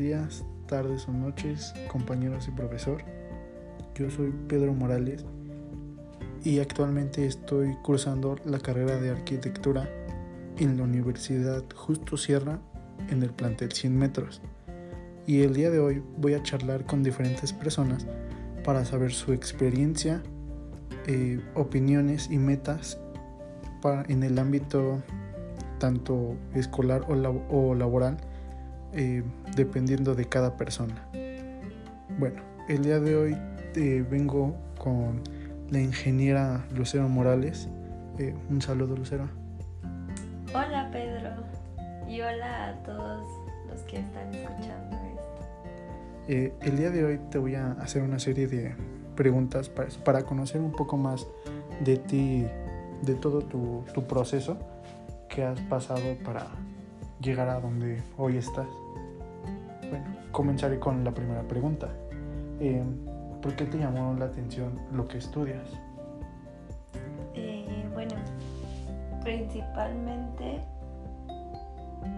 días, tardes o noches, compañeros y profesor. Yo soy Pedro Morales y actualmente estoy cursando la carrera de arquitectura en la Universidad Justo Sierra en el plantel 100 metros. Y el día de hoy voy a charlar con diferentes personas para saber su experiencia, eh, opiniones y metas para, en el ámbito tanto escolar o, laboral, eh, dependiendo de cada persona. Bueno, el día de hoy eh, vengo con la ingeniera Lucero Morales. Eh, un saludo, Lucero. Hola, Pedro. Y hola a todos los que están escuchando esto. el día de hoy te voy a hacer una serie de preguntas para, para conocer un poco más de ti, de todo tu, tu proceso que has pasado para llegar a donde hoy estás. Bueno, comenzaré con la primera pregunta. Eh, ¿Por qué te llamó la atención lo que estudias? Eh, bueno, principalmente,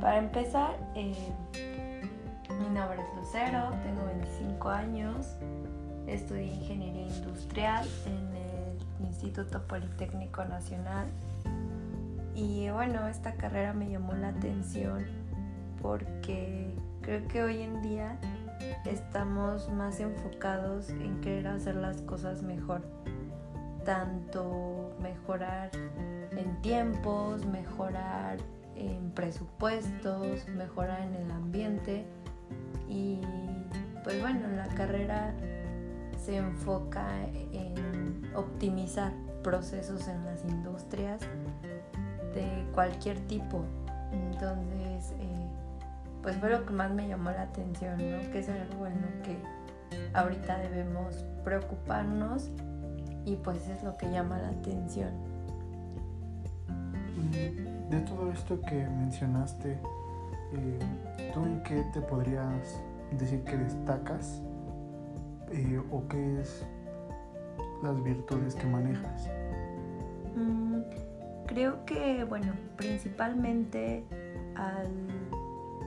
para empezar, eh, mi nombre es Lucero, tengo 25 años, estudié ingeniería industrial en el Instituto Politécnico Nacional y bueno, esta carrera me llamó la atención porque creo que hoy en día estamos más enfocados en querer hacer las cosas mejor. Tanto mejorar en tiempos, mejorar en presupuestos, mejorar en el ambiente. Y pues bueno, la carrera se enfoca en optimizar procesos en las industrias de cualquier tipo. Entonces, eh, pues fue lo que más me llamó la atención, ¿no? Que es algo en lo que ahorita debemos preocuparnos y pues es lo que llama la atención. De todo esto que mencionaste, eh, ¿tú en qué te podrías decir que destacas eh, o qué es las virtudes que manejas? Mm, creo que, bueno, principalmente al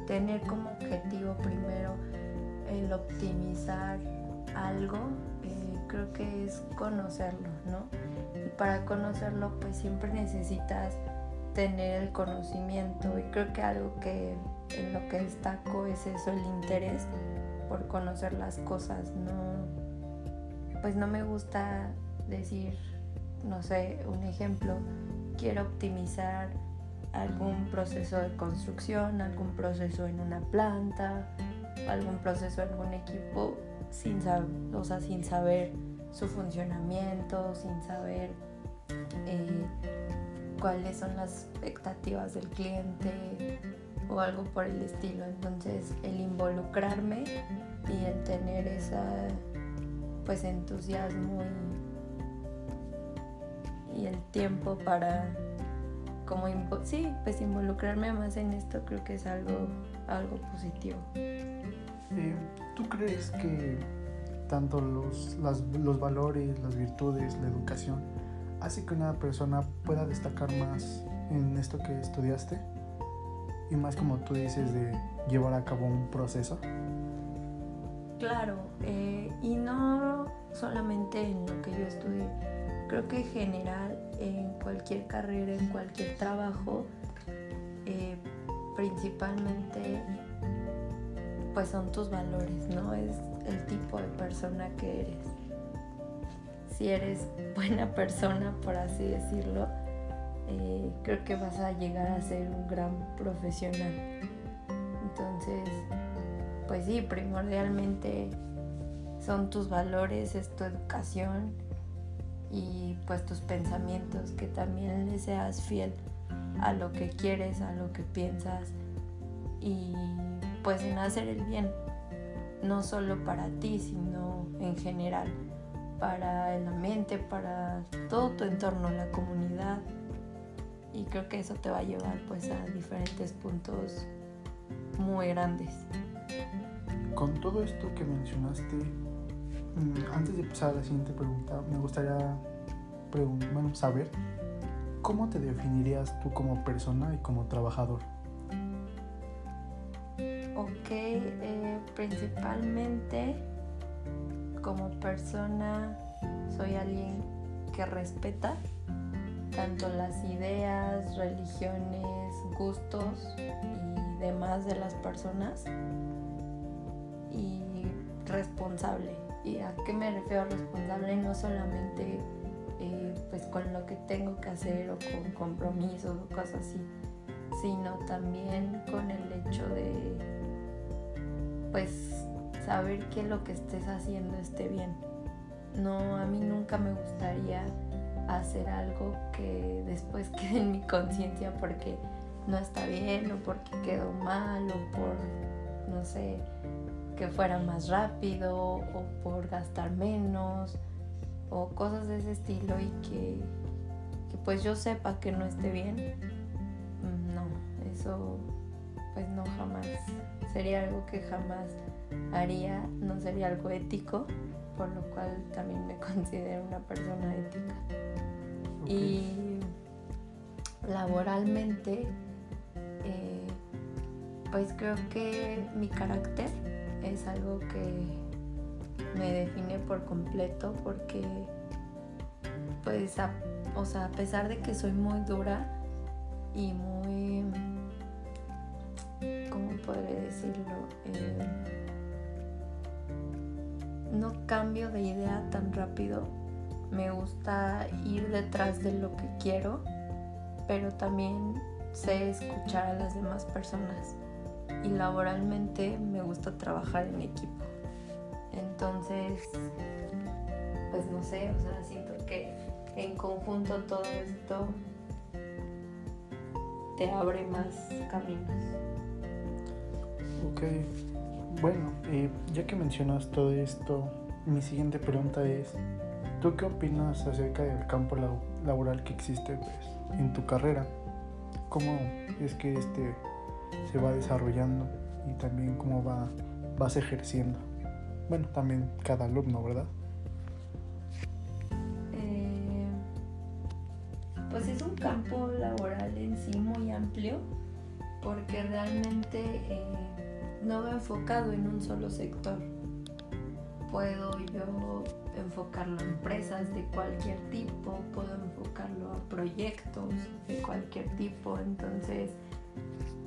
tener como objetivo primero el optimizar algo, eh, creo que es conocerlo, ¿no? Y para conocerlo pues siempre necesitas tener el conocimiento y creo que algo que en lo que destaco es eso, el interés por conocer las cosas, no, pues no me gusta decir, no sé, un ejemplo, quiero optimizar algún proceso de construcción, algún proceso en una planta, algún proceso en algún equipo sin, saber, o sea, sin saber su funcionamiento, sin saber eh, cuáles son las expectativas del cliente o algo por el estilo. Entonces el involucrarme y el tener esa pues entusiasmo y el tiempo para como sí, pues involucrarme más en esto creo que es algo, algo positivo. Eh, ¿Tú crees que tanto los, los valores, las virtudes, la educación, hace que una persona pueda destacar más en esto que estudiaste? Y más como tú dices de llevar a cabo un proceso. Claro, eh, y no solamente en lo que yo estudié Creo que en general en cualquier carrera, en cualquier trabajo, eh, principalmente pues son tus valores, ¿no? Es el tipo de persona que eres. Si eres buena persona, por así decirlo, eh, creo que vas a llegar a ser un gran profesional. Entonces, pues sí, primordialmente son tus valores, es tu educación y pues tus pensamientos, que también le seas fiel a lo que quieres, a lo que piensas y pues en hacer el bien, no solo para ti, sino en general, para el ambiente, para todo tu entorno, la comunidad y creo que eso te va a llevar pues a diferentes puntos muy grandes. Con todo esto que mencionaste, antes de pasar a la siguiente pregunta, me gustaría saber cómo te definirías tú como persona y como trabajador. Ok, eh, principalmente como persona soy alguien que respeta tanto las ideas, religiones, gustos y demás de las personas y responsable. ¿Y a qué me refiero responsable? No solamente eh, pues con lo que tengo que hacer o con compromisos o cosas así, sino también con el hecho de pues saber que lo que estés haciendo esté bien. No, a mí nunca me gustaría hacer algo que después quede en mi conciencia porque no está bien o porque quedó mal o por, no sé, que fuera más rápido o por gastar menos o cosas de ese estilo y que, que pues yo sepa que no esté bien. Mm, no, eso pues no jamás. Sería algo que jamás haría, no sería algo ético, por lo cual también me considero una persona ética. Y laboralmente, eh, pues creo que mi carácter es algo que me define por completo porque pues a, o sea, a pesar de que soy muy dura y muy ¿cómo podré decirlo? Eh, no cambio de idea tan rápido. Me gusta ir detrás de lo que quiero, pero también sé escuchar a las demás personas y laboralmente me gusta trabajar en equipo. Entonces, pues no sé, o sea, siento que en conjunto todo esto te abre más caminos. Ok, bueno, ya que mencionas todo esto, mi siguiente pregunta es, ¿tú qué opinas acerca del campo laboral que existe pues, en tu carrera? ¿Cómo es que este se va desarrollando y también cómo va, vas ejerciendo. Bueno, también cada alumno, ¿verdad? Eh, pues es un campo laboral en sí muy amplio porque realmente eh, no va enfocado en un solo sector. Puedo yo enfocarlo a empresas de cualquier tipo, puedo enfocarlo a proyectos de cualquier tipo, entonces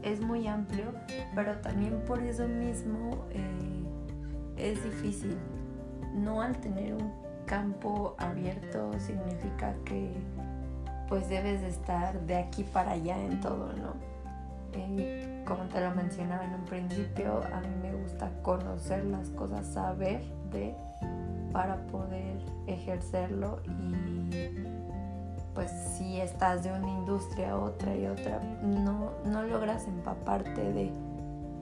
es muy amplio, pero también por eso mismo eh, es difícil. No al tener un campo abierto significa que pues debes de estar de aquí para allá en todo, ¿no? Eh, como te lo mencionaba en un principio, a mí me gusta conocer las cosas, saber de para poder ejercerlo y pues si estás de una industria a otra y otra, no, no logras empaparte de...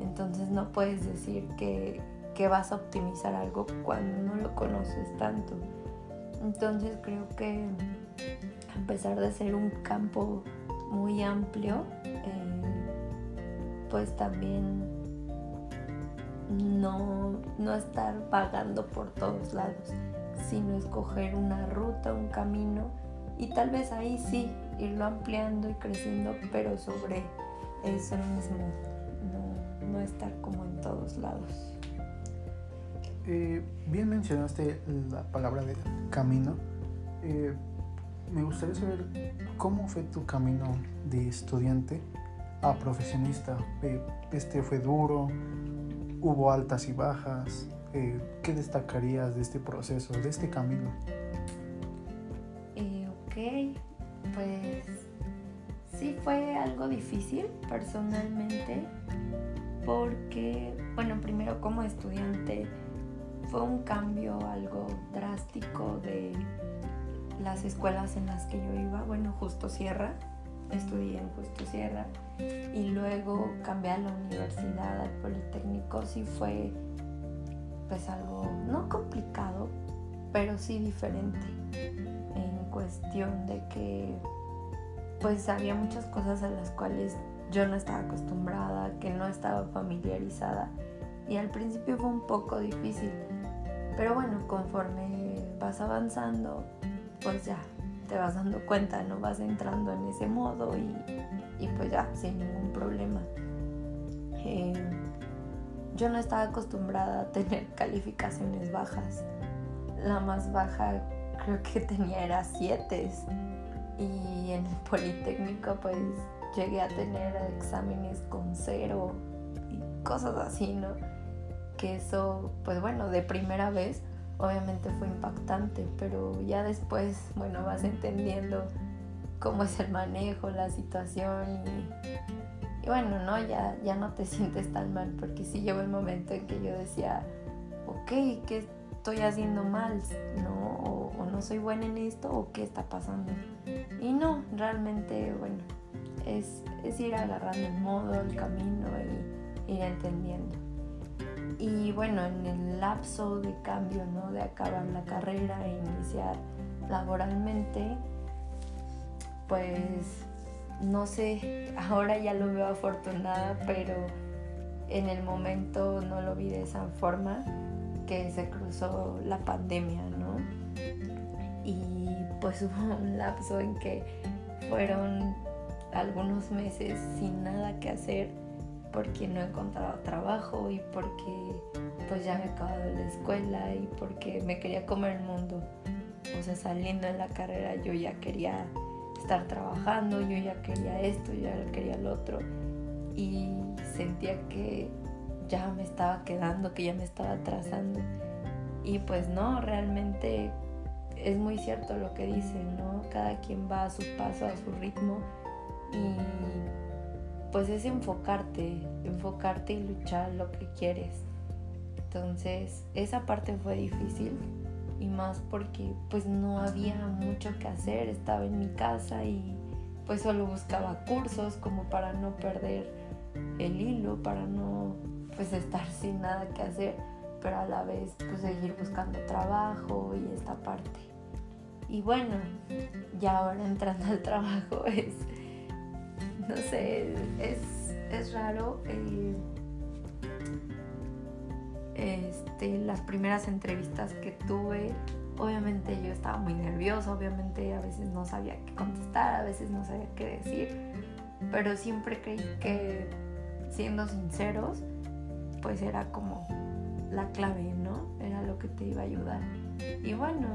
Entonces no puedes decir que, que vas a optimizar algo cuando no lo conoces tanto. Entonces creo que a pesar de ser un campo muy amplio, eh, pues también no, no estar vagando por todos lados, sino escoger una ruta, un camino y tal vez ahí sí irlo ampliando y creciendo, pero sobre eso mismo, no, estar como en todos lados. Eh, bien mencionaste la palabra de camino. Eh, me gustaría saber cómo fue tu camino de estudiante a profesionista. Eh, este fue duro, hubo altas y bajas. ¿Qué destacarías de este proceso, de este camino? Difícil personalmente porque, bueno, primero como estudiante fue un cambio algo drástico de las escuelas en las que yo iba, bueno, Justo Sierra, estudié en Justo Sierra y luego cambié a la universidad, al Politécnico, sí fue pues algo no complicado, pero sí diferente cuestión de que pues había muchas cosas a las cuales yo no estaba acostumbrada, que no estaba familiarizada y al principio fue un poco difícil. Pero bueno, conforme vas avanzando, pues ya te vas dando cuenta, no vas entrando en ese modo y, pues ya, sin ningún problema. Eh, yo no estaba acostumbrada a tener calificaciones bajas. La más baja creo que tenía era 7 y en el Politécnico pues llegué a tener exámenes con cero y cosas así, ¿no? Que eso, pues bueno, de primera vez obviamente fue impactante, pero ya después, bueno, vas entendiendo cómo es el manejo, la situación y, y bueno, ¿no? Ya, ya no te sientes tan mal, porque sí llegó el momento en que yo decía, ok, ¿qué estoy haciendo mal? ¿No? O, o no soy buena en esto, o qué está pasando. Y no, realmente, bueno, es, es ir agarrando el modo, el camino y ir entendiendo. Y bueno, en el lapso de cambio, ¿no? De acabar la carrera e iniciar laboralmente, pues no sé, ahora ya lo veo afortunada, pero en el momento no lo vi de esa forma, que se cruzó la pandemia, ¿no? Y pues hubo un lapso en que fueron algunos meses sin nada que hacer porque no encontraba trabajo y porque pues ya me acabado la escuela y porque me quería comer el mundo. O sea, saliendo de la carrera yo ya quería estar trabajando, yo ya quería esto, yo ya quería lo otro y sentía que ya me estaba quedando, que ya me estaba atrasando. Y pues no, realmente es muy cierto lo que dicen, ¿no? Cada quien va a su paso, a su ritmo y pues es enfocarte, enfocarte y luchar lo que quieres. Entonces, esa parte fue difícil y más porque pues no había mucho que hacer, estaba en mi casa y pues solo buscaba cursos como para no perder el hilo, para no pues estar sin nada que hacer, pero a la vez pues seguir buscando trabajo y esta parte. Y bueno, ya ahora entrando al trabajo es no sé, es, raro. Eh, este, las primeras entrevistas que tuve, obviamente yo estaba muy nerviosa, obviamente a veces no sabía qué contestar, a veces no sabía qué decir, pero siempre creí que siendo sinceros, pues era como la clave, ¿no? Era lo que te iba a ayudar. Y bueno,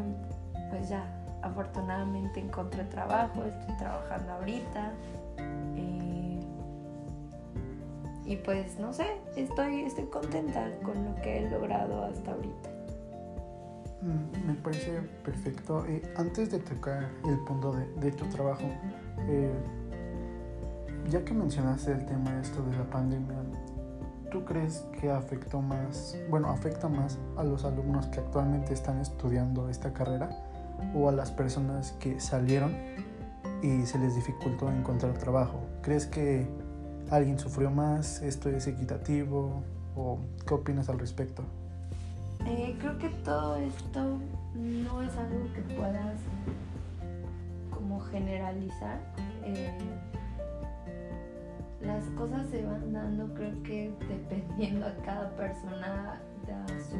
pues ya, afortunadamente encontré trabajo, estoy trabajando ahorita, y pues no sé, estoy, estoy contenta con lo que he logrado hasta ahorita. Mm, me parece perfecto. Eh, antes de tocar el punto de, tu trabajo, eh, ya que mencionaste el tema esto de la pandemia, ¿tú crees que afectó más, bueno, afecta más a los alumnos que actualmente están estudiando esta carrera o a las personas que salieron y se les dificultó encontrar trabajo? ¿Crees que alguien sufrió más, esto es equitativo o qué opinas al respecto? Eh, creo que todo esto no es algo que puedas como generalizar. Eh, las cosas se van dando creo que dependiendo a cada persona de su,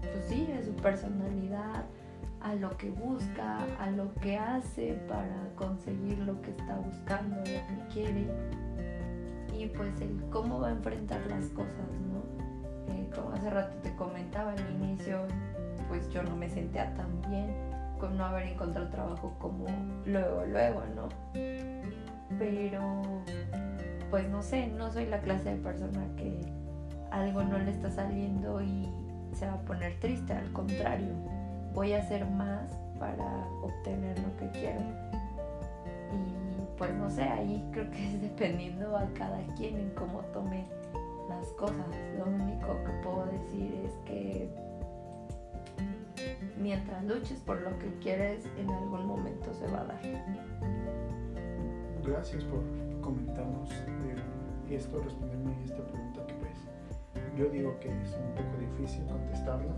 pues sí, su personalidad, a lo que busca, a lo que hace para conseguir lo que está buscando, lo que quiere y pues el cómo va a enfrentar las cosas, ¿no? Eh, como hace rato te comentaba al inicio, pues yo no me sentía tan bien con no haber encontrado trabajo como luego, luego, ¿no? Pero, pues no sé, no soy la clase de persona que algo no le está saliendo y se va a poner triste, al contrario, voy a hacer más para obtener lo que quiero. Y pues no sé, ahí creo que es dependiendo a cada quien en cómo tome las cosas. Lo único que puedo decir es que mientras luches por lo que quieres, en algún momento se va a dar. Gracias por comentarnos eh, esto, responderme esta pregunta que pues yo digo que es un poco difícil contestarla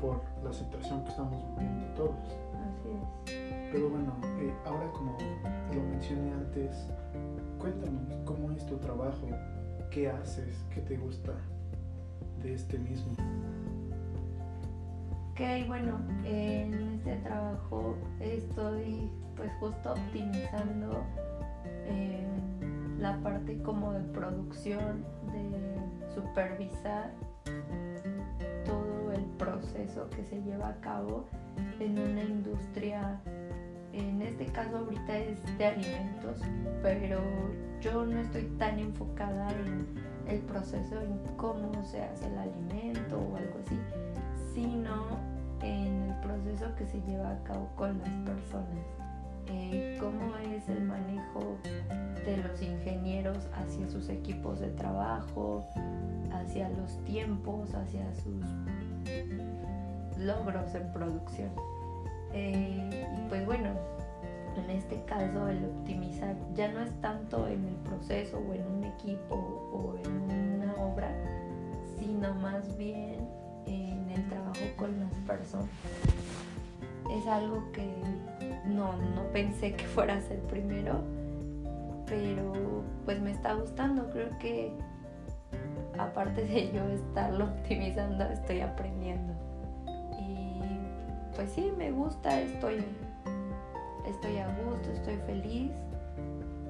por la situación que estamos viviendo todos. Así es. Pero bueno, eh, ahora como lo mencioné antes, cuéntanos cómo es tu trabajo, qué haces, qué te gusta de este mismo. Ok, bueno, en este trabajo estoy pues justo optimizando eh, la parte como de producción, de supervisar todo el proceso que se lleva a cabo en una industria, en este caso ahorita es de alimentos, pero yo no estoy tan enfocada en el proceso, en cómo se hace el alimento o algo así, sino en el proceso que se lleva a cabo con las personas. Cómo es el manejo de los ingenieros hacia sus equipos de trabajo, hacia los tiempos, hacia sus logros en producción. Eh, y pues bueno, en este caso el optimizar ya no es tanto en el proceso o en un equipo o en una obra, sino más bien en el trabajo con las personas. Es algo que no, no pensé que fuera a ser primero, pero pues me está gustando. Creo que aparte de yo estarlo optimizando, estoy aprendiendo. Y pues sí, me gusta, estoy, estoy a gusto, estoy feliz.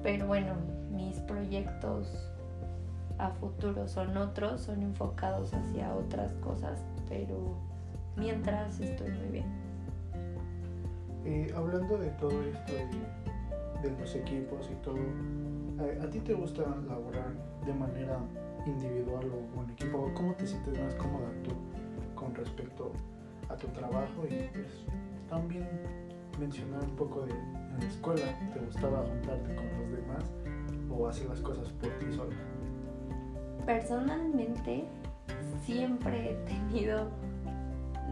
Pero bueno, mis proyectos a futuro son otros, son enfocados hacia otras cosas, pero mientras estoy muy bien. Eh, hablando de todo esto, de, los equipos y todo, ¿a, ti te gusta laborar de manera individual o en equipo? ¿Cómo te sientes más cómoda tú con respecto a tu trabajo? Y pues también mencionar un poco de en la escuela, ¿te gustaba juntarte con los demás o hacer las cosas por ti sola? Personalmente siempre he tenido,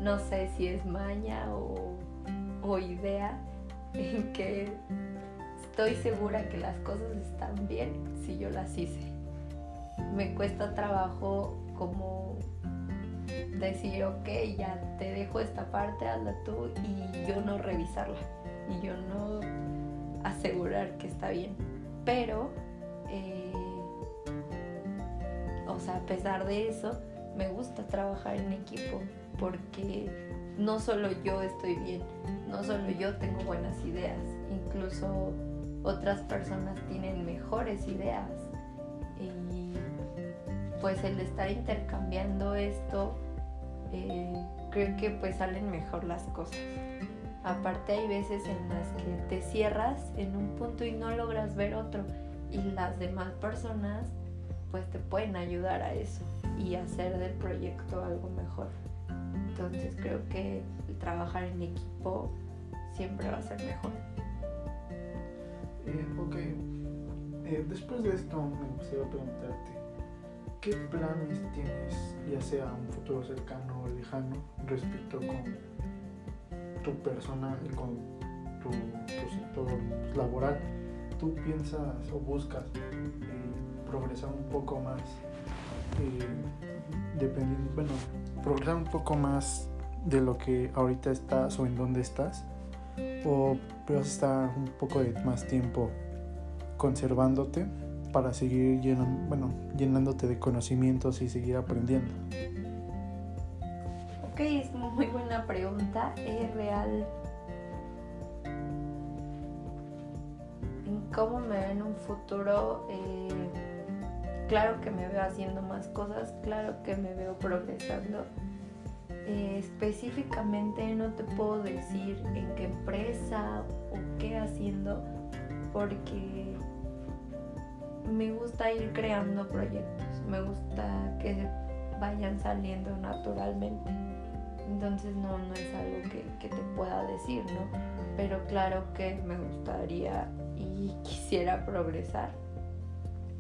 no sé si es maña o o idea en que estoy segura que las cosas están bien si yo las hice. Me cuesta trabajo como decir, ok, ya te dejo esta parte, hazla tú y yo no revisarla y yo no asegurar que está bien. Pero, eh, o sea, a pesar de eso, me gusta trabajar en equipo porque no solo yo estoy bien, no solo yo tengo buenas ideas, incluso otras personas tienen mejores ideas. Y pues el estar intercambiando esto, eh, creo que pues salen mejor las cosas. Aparte hay veces en las que te cierras en un punto y no logras ver otro y las demás personas pues te pueden ayudar a eso y hacer del proyecto algo mejor. Entonces creo que trabajar en equipo siempre va a ser mejor. Eh, ok, eh, después de esto me gustaría preguntarte, ¿qué planes tienes, ya sea un futuro cercano o lejano, respecto con tu personal, con tu, sector laboral? ¿Tú piensas o buscas eh, progresar un poco más? dependiendo, bueno, progresar un poco más de lo que ahorita estás o en dónde estás? ¿O vas estar un poco de más tiempo conservándote para seguir bueno, llenándote de conocimientos y seguir aprendiendo? Ok, es muy buena pregunta. Es real. Cómo me veo en un futuro, eh, claro que me veo haciendo más cosas, claro que me veo progresando eh, específicamente no te puedo decir en qué empresa o qué haciendo porque me gusta ir creando proyectos, me gusta que vayan saliendo naturalmente. Entonces no, no es algo que, que te pueda decir, ¿no? Pero claro que me gustaría y quisiera progresar,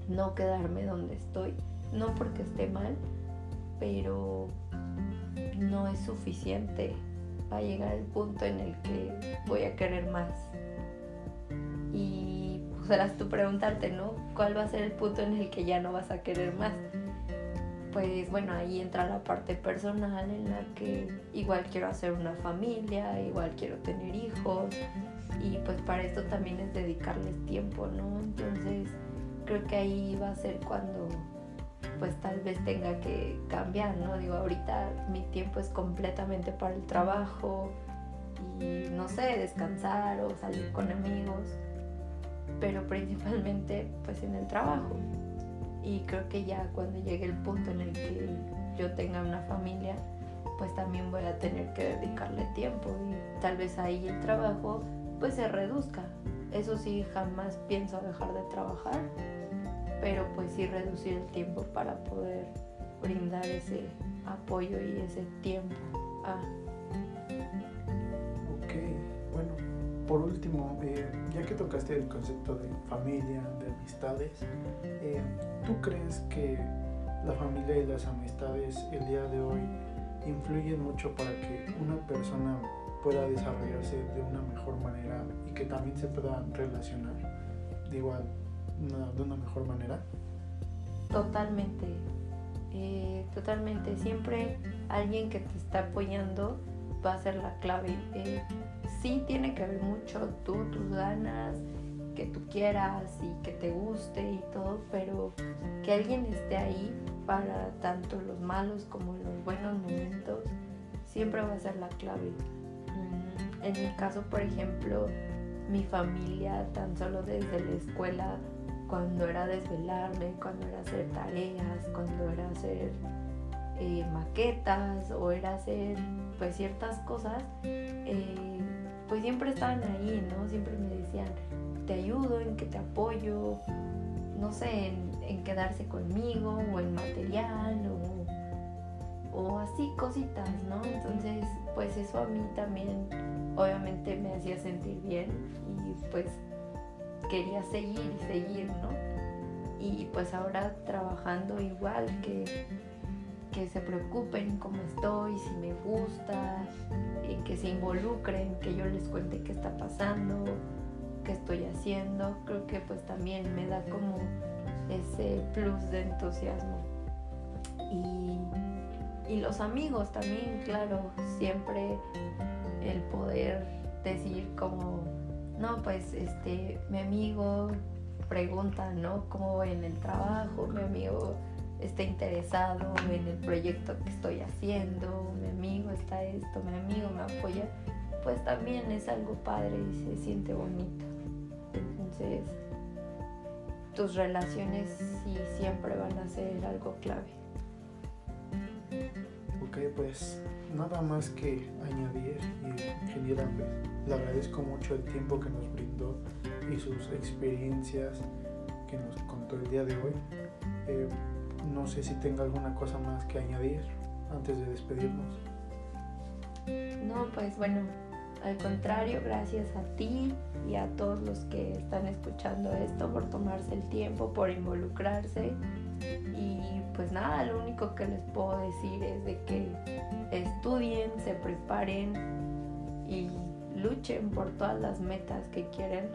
no quedarme donde estoy, no porque esté mal, pero no es suficiente. Va a llegar el punto en el que voy a querer más. Y podrás tú preguntarte, ¿no? ¿Cuál va a ser el punto en el que ya no vas a querer más? Pues bueno, ahí entra la parte personal en la que igual quiero hacer una familia, igual quiero tener hijos y pues para esto también es dedicarles tiempo, ¿no? Entonces creo que ahí va a ser cuando pues tal vez tenga que cambiar, ¿no? Digo, ahorita mi tiempo es completamente para el trabajo y no sé, descansar o salir con amigos. pero principalmente pues en el trabajo. Y creo que ya cuando llegue el punto en el que yo tenga una familia, pues también voy a tener que dedicarle tiempo y tal vez ahí el trabajo pues se reduzca. Eso sí, jamás pienso dejar de trabajar, pero pues sí reducir el tiempo para poder brindar ese apoyo y ese tiempo a por último, eh, ya que tocaste el concepto de familia, de amistades, eh, ¿tú crees que la familia y las amistades el día de hoy influyen mucho para que una persona pueda desarrollarse de una mejor manera y que también se pueda relacionar de igual, de una mejor manera? Totalmente, eh, totalmente. Siempre alguien que te está apoyando va a ser la clave sí tiene que ver mucho tú, tus ganas, que tú quieras y que te guste y todo, pero que alguien esté ahí para tanto los malos como los buenos momentos, siempre va a ser la clave. En mi caso, por ejemplo, mi familia, tan solo desde la escuela, cuando era desvelarme, cuando era hacer tareas, cuando era hacer eh, maquetas o era hacer pues ciertas cosas, eh, pues siempre estaban ahí, ¿no? Siempre me decían, te ayudo, en que te apoyo, no sé, en, quedarse conmigo o en material o, o así cositas, ¿no? Entonces, pues eso a mí también obviamente me hacía sentir bien y pues quería seguir y seguir, ¿no? Y pues ahora trabajando igual que que se preocupen cómo estoy, si me gusta, eh, que se involucren, que yo les cuente qué está pasando, qué estoy haciendo. Creo que pues también me da como ese plus de entusiasmo. Y, y los amigos también, claro, siempre el poder decir como, no, pues este, mi amigo pregunta, ¿no? ¿Cómo en el trabajo? Mi amigo está interesado en el proyecto que estoy haciendo, mi amigo está esto, mi amigo me apoya, pues también es algo padre y se siente bonito. Entonces, tus relaciones sí siempre van a ser algo clave. Ok, pues nada más que añadir y ingeniera, pues, le agradezco mucho el tiempo que nos brindó y sus experiencias que nos contó el día de hoy. Eh, no sé si tenga alguna cosa más que añadir antes de despedirnos. No, pues bueno, al contrario, gracias a ti y a todos los que están escuchando esto por tomarse el tiempo, por involucrarse. Pues nada, lo único que les puedo decir es de que estudien, se preparen y luchen por todas las metas que quieren,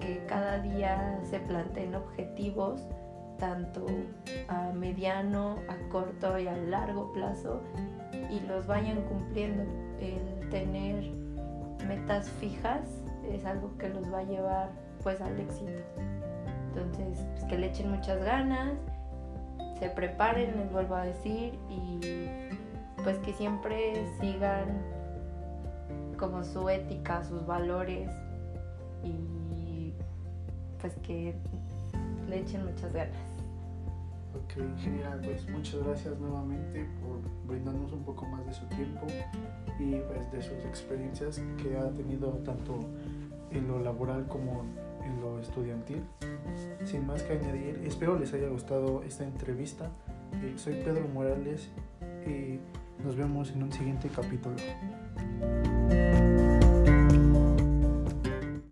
que cada día se planteen objetivos tanto a mediano, a corto y a largo plazo y los vayan cumpliendo. El tener metas fijas es algo que los va a llevar pues al éxito. Entonces, pues, que le echen muchas ganas, se preparen, les vuelvo a decir, y pues que siempre sigan como su ética, sus valores y pues que le echen muchas ganas. Ok, genial, pues muchas gracias nuevamente por brindarnos un poco más de su tiempo y pues de sus experiencias que ha tenido tanto en lo laboral como en lo estudiantil. Sin más que añadir, espero les haya gustado esta entrevista. Eh, soy Pedro Morales y nos vemos en un siguiente capítulo.